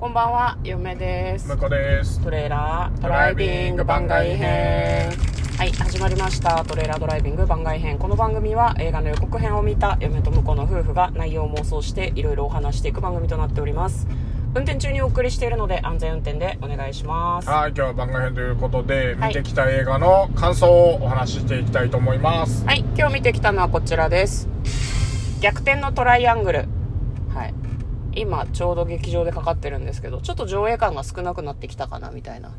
こんばんは、嫁です。向こうです。トレーラードライビング番外編。はい、始まりました。トレーラードライビング番外編。この番組は映画の予告編を見た嫁と婿の夫婦が内容を妄想していろいろお話していく番組となっております。運転中にお送りしているので安全運転でお願いします。はい、今日は番外編ということで、はい見てきた映画の感想をお話ししていきたいと思います。はい、今日見てきたのはこちらです。逆転のトライアングル。はい。今ちょうど劇場でかかってるんですけど、ちょっと上映感が少なくなってきたかなみたいな。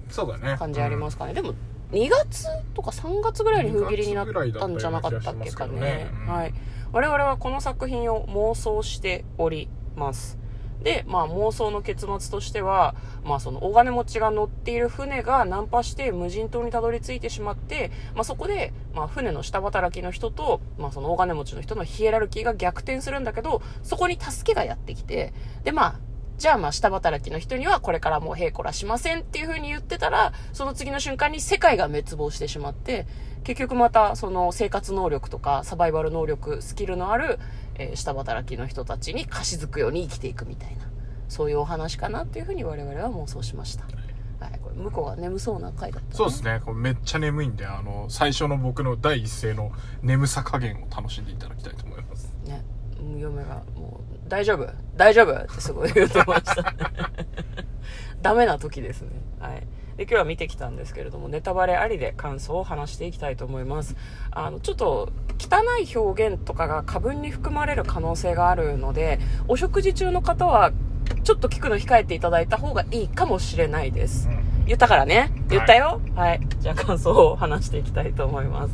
感じありますかね、でも2月とか3月ぐらいに封切りになったんじゃなかったっけかね。2月ぐらいだったような気がしますけどね。うん。はい。我々はこの作品を妄想しておりますで、まあ妄想の結末としては、まあその大金持ちが乗っている船が難破して無人島にたどり着いてしまって、まあそこで、まあ船の下働きの人と、まあその大金持ちの人のヒエラルキーが逆転するんだけど、そこに助けがやってきて、でまあ、じゃあまあ下働きの人にはこれからもうへいこらしませんっていう風に言ってたら、その次の瞬間に世界が滅亡してしまって、結局またその生活能力とかサバイバル能力、スキルのある、えー下働きの人たちに貸し付くように生きていくみたいな、そういうお話かなっていう風に我々は妄想しました。はい、これ向こうが眠そうな回だった、ね。そうですね。これめっちゃ眠いんで、あの、最初の僕の第一声の眠さ加減を楽しんでいただきたいと思います。ね、嫁がもう、大丈夫？大丈夫？ってすごい言ってましたね。ダメな時ですね。はい。で、今日は見てきたんですけれども、ネタバレありで感想を話していきたいと思います。あの、ちょっと、汚い表現とかが過分に含まれる可能性があるので、お食事中の方は、ちょっと聞くの控えていただいた方がいいかもしれないです。うん言ったからね。言ったよ。はい。じゃあ感想を話していきたいと思います。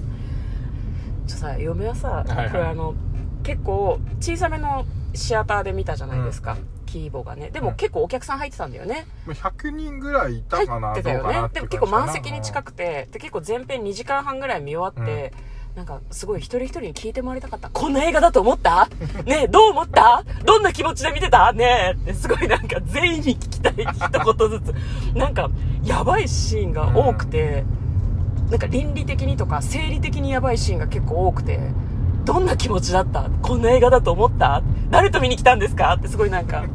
ちょさ、嫁はさ、はいはいこれあの、結構小さめのシアターで見たじゃないですか。キーボがね。でもうん結構お客さん入ってたんだよね。まあ100人ぐらいいた入かな、ってたよね。でも結構満席に近くて、で結構前編2時間半ぐらい見終わって、なんかすごい一人一人に聞いて回りたかった。こんな映画だと思った？ねえ、どう思った？どんな気持ちで見てた？ねえ。すごいなんか全員に聞きたい一言ずつ。なんかやばいシーンが多くて、なんか倫理的にとか生理的にやばいシーンが結構多くて、どんな気持ちだった？こんな映画だと思った？誰と見に来たんですか？ってすごいなんか、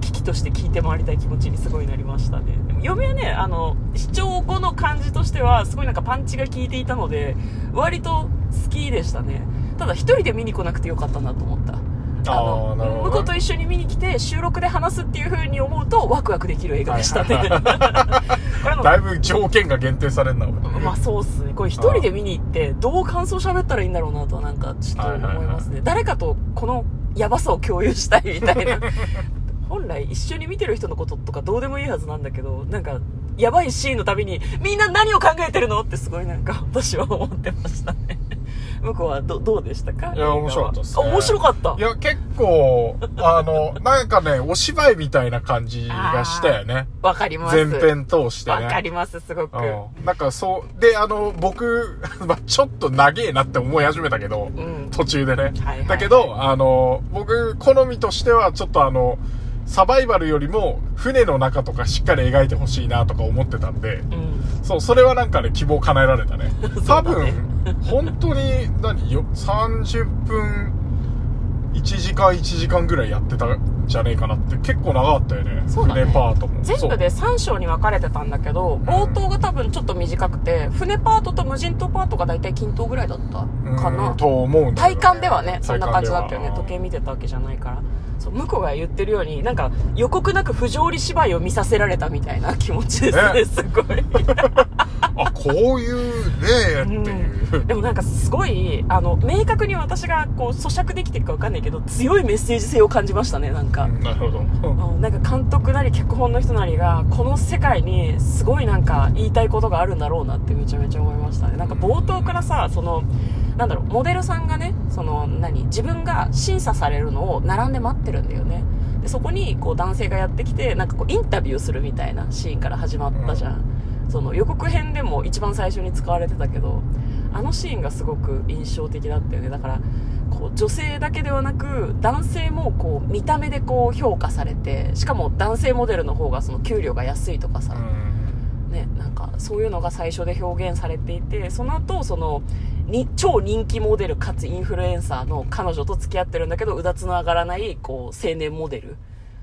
危機として聞いて回りたい気持ちにすごいなりましたね。でも嫁はね、あの、視聴後の感じとしては、すごいなんかパンチが効いていたので、割と好きでしたね。ただ一人で見に来なくてよかったなと思った。あの向こうと一緒に見に来て収録で話すっていう風に思うとワクワクできる映画でしたね。はい だいぶ条件が限定されるな、俺まあそうっすね。これ一人で見に行って、どう感想喋ったらいいんだろうなとはなんかちょっと思いますね。誰かとこのヤバさを共有したいみたいな。本来一緒に見てる人のこととかどうでもいいはずなんだけど、なんか、やばいシーンのたびに、みんな何を考えてるの？ってすごいなんか私は思ってましたね。向こうはどどうでしたか？いや面白かったっすねあ面白かったい。や、結構、あの、なんかね、お芝居みたいな感じがしたよね。わかります。前編通してね。わかります、すごく。うん。なんかそう、で、あの、僕、まあちょっと長えなって思い始めたけど、うん。途中でね。はいはいだけど、あの、僕、好みとしては、ちょっとあの、サバイバルよりも、船の中とかしっかり描いてほしいなとか思ってたんで、うん。そう、それはなんかね、希望叶えられたね。ね分、本当に、何よ、30分、1時間1時間ぐらいやってたんじゃねえかなって、結構長かったよね。そうだね船パートも。全部で3章に分かれてたんだけど、冒頭が多分ちょっと短くて、船パートと無人島パートが大体均等ぐらいだったかなうん。と思うんだ体感ではね、そんな感じだったよね。時計見てたわけじゃないから。そう、向こうが言ってるように、なんか予告なく不条理芝居を見させられたみたいな気持ちですね、ね すごい。あ、こういうねっていう。でもなんかすごい、あの、明確に私がこう咀嚼できてるかわかんないけど、強いメッセージ性を感じましたね、なんか。なるほど。うんなんか監督なり脚本の人なりがこの世界にすごいなんか言いたいことがあるんだろうなってめちゃめちゃ思いましたねなんか冒頭からさそのなんだろうモデルさんがねその何自分が審査されるのを並んで待ってるんだよね。でそこにこう男性がやってきてなんかこうインタビューするみたいなシーンから始まったじゃん、その予告編でも一番最初に使われてたけどあのシーンがすごく印象的だったよね。だからこう女性だけではなく男性もこう見た目でこう評価されてしかも男性モデルの方がその給料が安いとかさ、ね、なんかそういうのが最初で表現されていてその後そのに超人気モデルかつインフルエンサーの彼女と付き合ってるんだけどうだつの上がらないこう青年モデル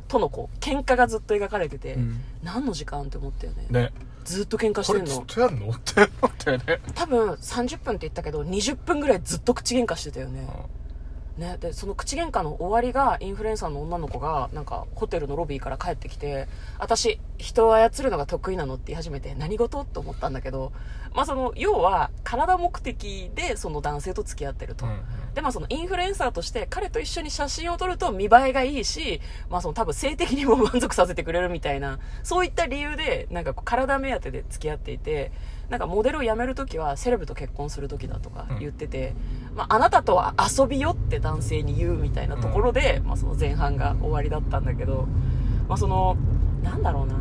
とのこう喧嘩がずっと描かれてて、うん。何の時間って思ったよね。ね。ずっと喧嘩しこれずってんのとやんの？って思ったよね。多分30分って言ったけど20分ぐらいずっと口喧嘩してたよねね、でその口喧嘩の終わりがインフルエンサーの女の子がなんかホテルのロビーから帰ってきて私人を操るのが得意なのって言い始めて何事？と思ったんだけど、まあ、その要は体目的でその男性と付き合ってると、うんでまあそのインフルエンサーとして彼と一緒に写真を撮ると見栄えがいいし、まあその多分性的にも満足させてくれるみたいな、そういった理由でなんか体目当てで付き合っていて、なんかモデルを辞めるときはセレブと結婚するときだとか言ってて、まああなたとは遊びよって男性に言うみたいなところで、まあその前半が終わりだったんだけど、まあその、なんだろうな。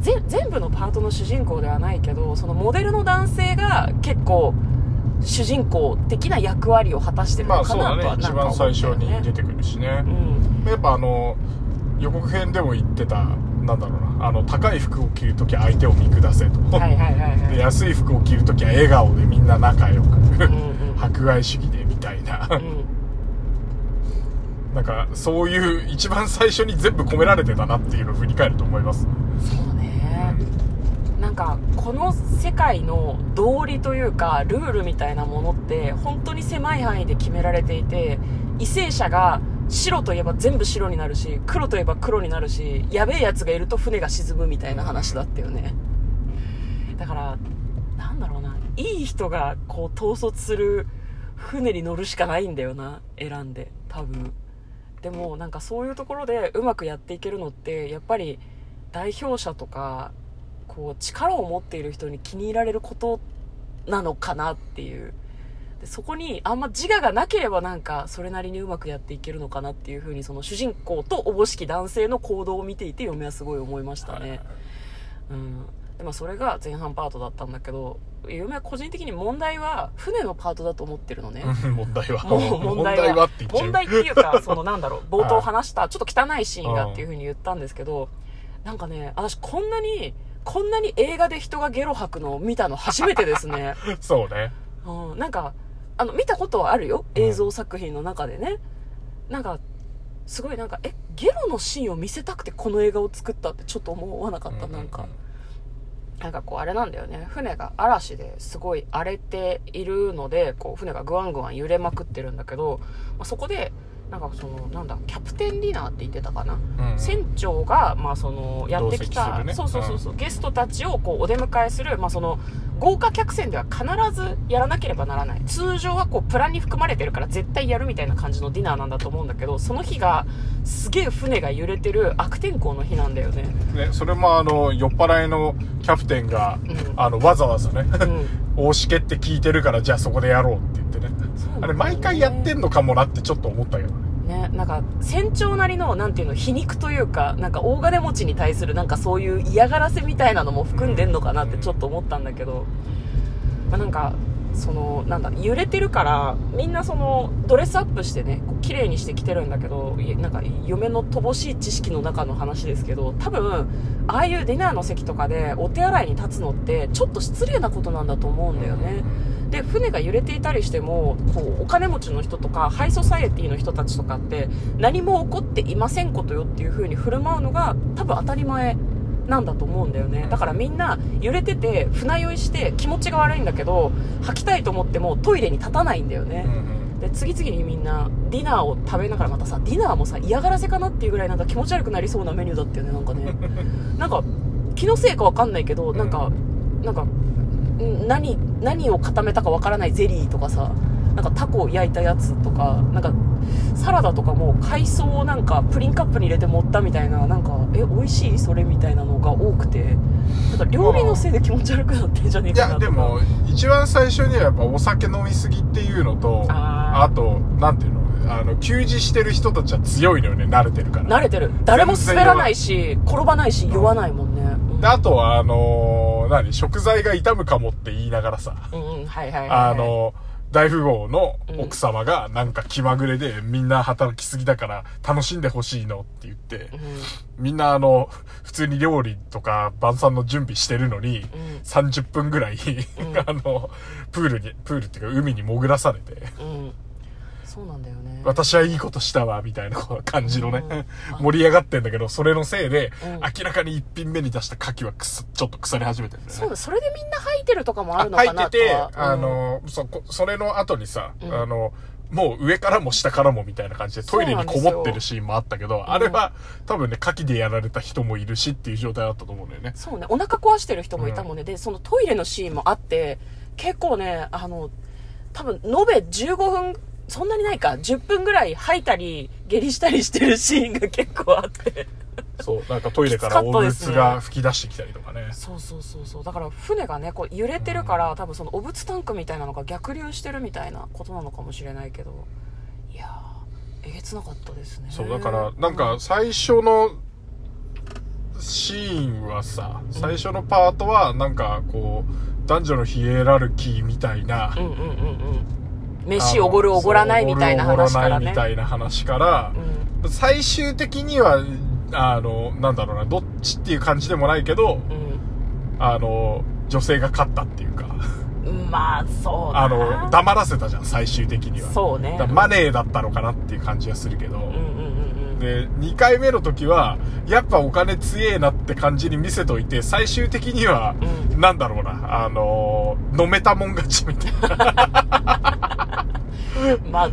ぜ全部のパートの主人公ではないけどそのモデルの男性が結構主人公的な役割を果たしてるまのかあそうだね。一番最初に出ね。てくるしね。うん。やっぱあの予告編でも言ってたなんだろうなあの高い服を着るときは相手を見下せと、はいはいはいはい。で安い服を着るときは笑顔でみんな仲良く、うんうん。博愛主義でみたいな。うん。なんかそういう一番最初に全部込められてたなっていうのを振り返ると思います。そうね。なんかこの世界の道理というかルールみたいなものって本当に狭い範囲で決められていて為政者が白といえば全部白になるし黒といえば黒になるしやべえやつがいると船が沈むみたいな話だったよね。だからなんだろうな。いい人がこう統率する船に乗るしかないんだよな。選んで。多分。でもなんかそういうところでうまくやっていけるのってやっぱり代表者とかこう力を持っている人に気に入られることなのかなっていう。でそこにあんま自我がなければなんかそれなりにうまくやっていけるのかなっていうふうにその主人公とおぼしき男性の行動を見ていて嫁はすごい思いましたね、うん。でもそれが前半パートだったんだけど嫁は個人的に問題は船のパートだと思ってるのね、う ん問題は？もう問題はって言っちゃう。問題っていうかそのなんだろう 冒頭話したちょっと汚いシーンがっていうふうに言ったんですけどなんかね私こんなにこんなに映画で人がゲロ吐くのを見たの初めてですね、そうね。うん、なんかあの見たことはあるよ。映像作品の中でね。なんかすごいなんかえゲロのシーンを見せたくてこの映画を作ったってちょっと思わなかったなんか。なんかこうあれなんだよね。船が嵐ですごい荒れているのでこう船がぐわんぐわん揺れまくってるんだけど、まあ、そこでなんかそのなんだキャプテンディナーって言ってたかな、うんうん。船長が、まあ、そのやってきた、ね。そうそうそうそう、ゲストたちをこうお出迎えする、まあ、その豪華客船では必ずやらなければならない。通常はこうプランに含まれてるから絶対やるみたいな感じのディナーなんだと思うんだけどその日がすげえ船が揺れてる悪天候の日なんだよね。ね、それもあの酔っ払いのキャプテンが、うん。あのわざわざね、うん。大しけって聞いてるからじゃあそこでやろうって言ってね。ね。あれ毎回やってんのかもなってちょっと思ったけどねね、なんか船長なりのなんていうの皮肉というかなんか大金持ちに対するなんかそういう嫌がらせみたいなのも含んでんのかなってちょっと思ったんだけど、まあ、なんかそのなんだ揺れてるからみんなそのドレスアップしてねこう綺麗にしてきてるんだけどいなんか嫁の乏しい知識の中の話ですけど多分ああいうディナーの席とかでお手洗いに立つのってちょっと失礼なことなんだと思うんだよね。で船が揺れていたりしてもこうお金持ちの人とかハイソサエティの人たちとかって何も起こっていませんことよっていう風に振る舞うのが多分当たり前なんだと思うんだよね。だからみんな揺れてて船酔いして気持ちが悪いんだけど吐きたいと思ってもトイレに立たないんだよね、で次々にみんなディナーを食べながらまたさディナーもさ嫌がらせかなっていうぐらいなんか気持ち悪くなりそうなメニューだったよねなんかね。なんか気のせいかわかんないけどなんかなんかん何何を固めたかわからないゼリーとかさなんかタコを焼いたやつとかなんかサラダとかも海藻をなんかプリンカップに入れて盛ったみたいななんかえ美味しいそれみたいなのが多くてなんか料理のせいで気持ち悪くなってんじゃねえいかなとか。やでも一番最初にはやっぱお酒飲みすぎっていうのとあー。あとなんていうのあの給仕してる人たちは強いのよね慣れてるから。慣れてる。誰も滑らないし転ばないし酔わないもんね。うん。であとはあのー何食材が傷むかもって言いながらさ。うんうんはいはいはいはい。あの大富豪の奥様がなんか気まぐれでみんな働きすぎだから楽しんでほしいのって言ってうん。みんなあの普通に料理とか晩餐の準備してるのにうん。30分ぐらいん。あのプールにプールっていうか海に潜らされてうんそうなんだよね。私はいいことしたわ、みたいな感じのね、うん。盛り上がってんだけど、それのせいで、うん。明らかに一品目に出した牡蠣はくす、ちょっと腐り始めてるね。そうだそれでみんな吐いてるとかもあるの入かなってて、とはあの、そこ、それの後にさ、うん。あの、もう上からも下からもみたいな感じでトイレにこもってるシーンもあったけど、あれは多分ね、牡蠣でやられた人もいるしっていう状態だったと思うんだよね。そうね、お腹壊してる人もいたもんね。で、そのトイレのシーンもあって、結構ね、あの、多分、延べ15分、そんなにないか、10分ぐらい吐いたり、下痢したりしてるシーンが結構あって。そう、なんかトイレからお物が吹き出してきたりとかね。そうそうそうそう。だから船がね、こう揺れてるから、多分そのお物タンクみたいなのが逆流してるみたいなことなのかもしれないけど。いやー、えげつなかったですね。そう、だから、なんか最初のシーンはさ、最初のパートはなんかこう、男女のヒエラルキーみたいな、うんうんうんうん。飯おごるおごらないみたいな話からねおごらないみ。たいな話から、うん最終的には、あの、なんだろうな、どっちっていう感じでもないけど、あの、女性が勝ったっていうか、うん。まあ、そうだなあの、黙らせたじゃん、最終的には。そうねマネーだったのかなっていう感じがするけど、うんうんうんうん。で、2回目の時は、やっぱお金強えなって感じに見せといて、最終的には、うなんだろうな、あの飲めたもん勝ちみたいな。まあ、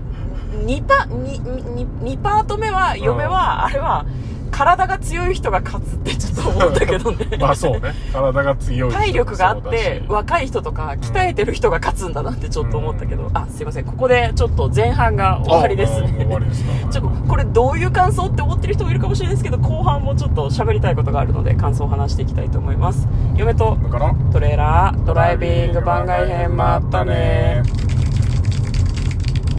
2パ、にににパート目は、嫁は、あれは、体が強い人が勝つってちょっと思ったけどね。まあそうね、体が強い体力があって若い人とか、鍛えてる人が勝つんだなってちょっと思ったけど、あ、すいません、ここでちょっと前半が終わりです終わりね。ですか。ちょっと、これどういう感想って思ってる人もいるかもしれないですけど、後半もちょっと喋りたいことがあるので、感想を話していきたいと思います。嫁とトレーラー、ドライビング番外編もあったね。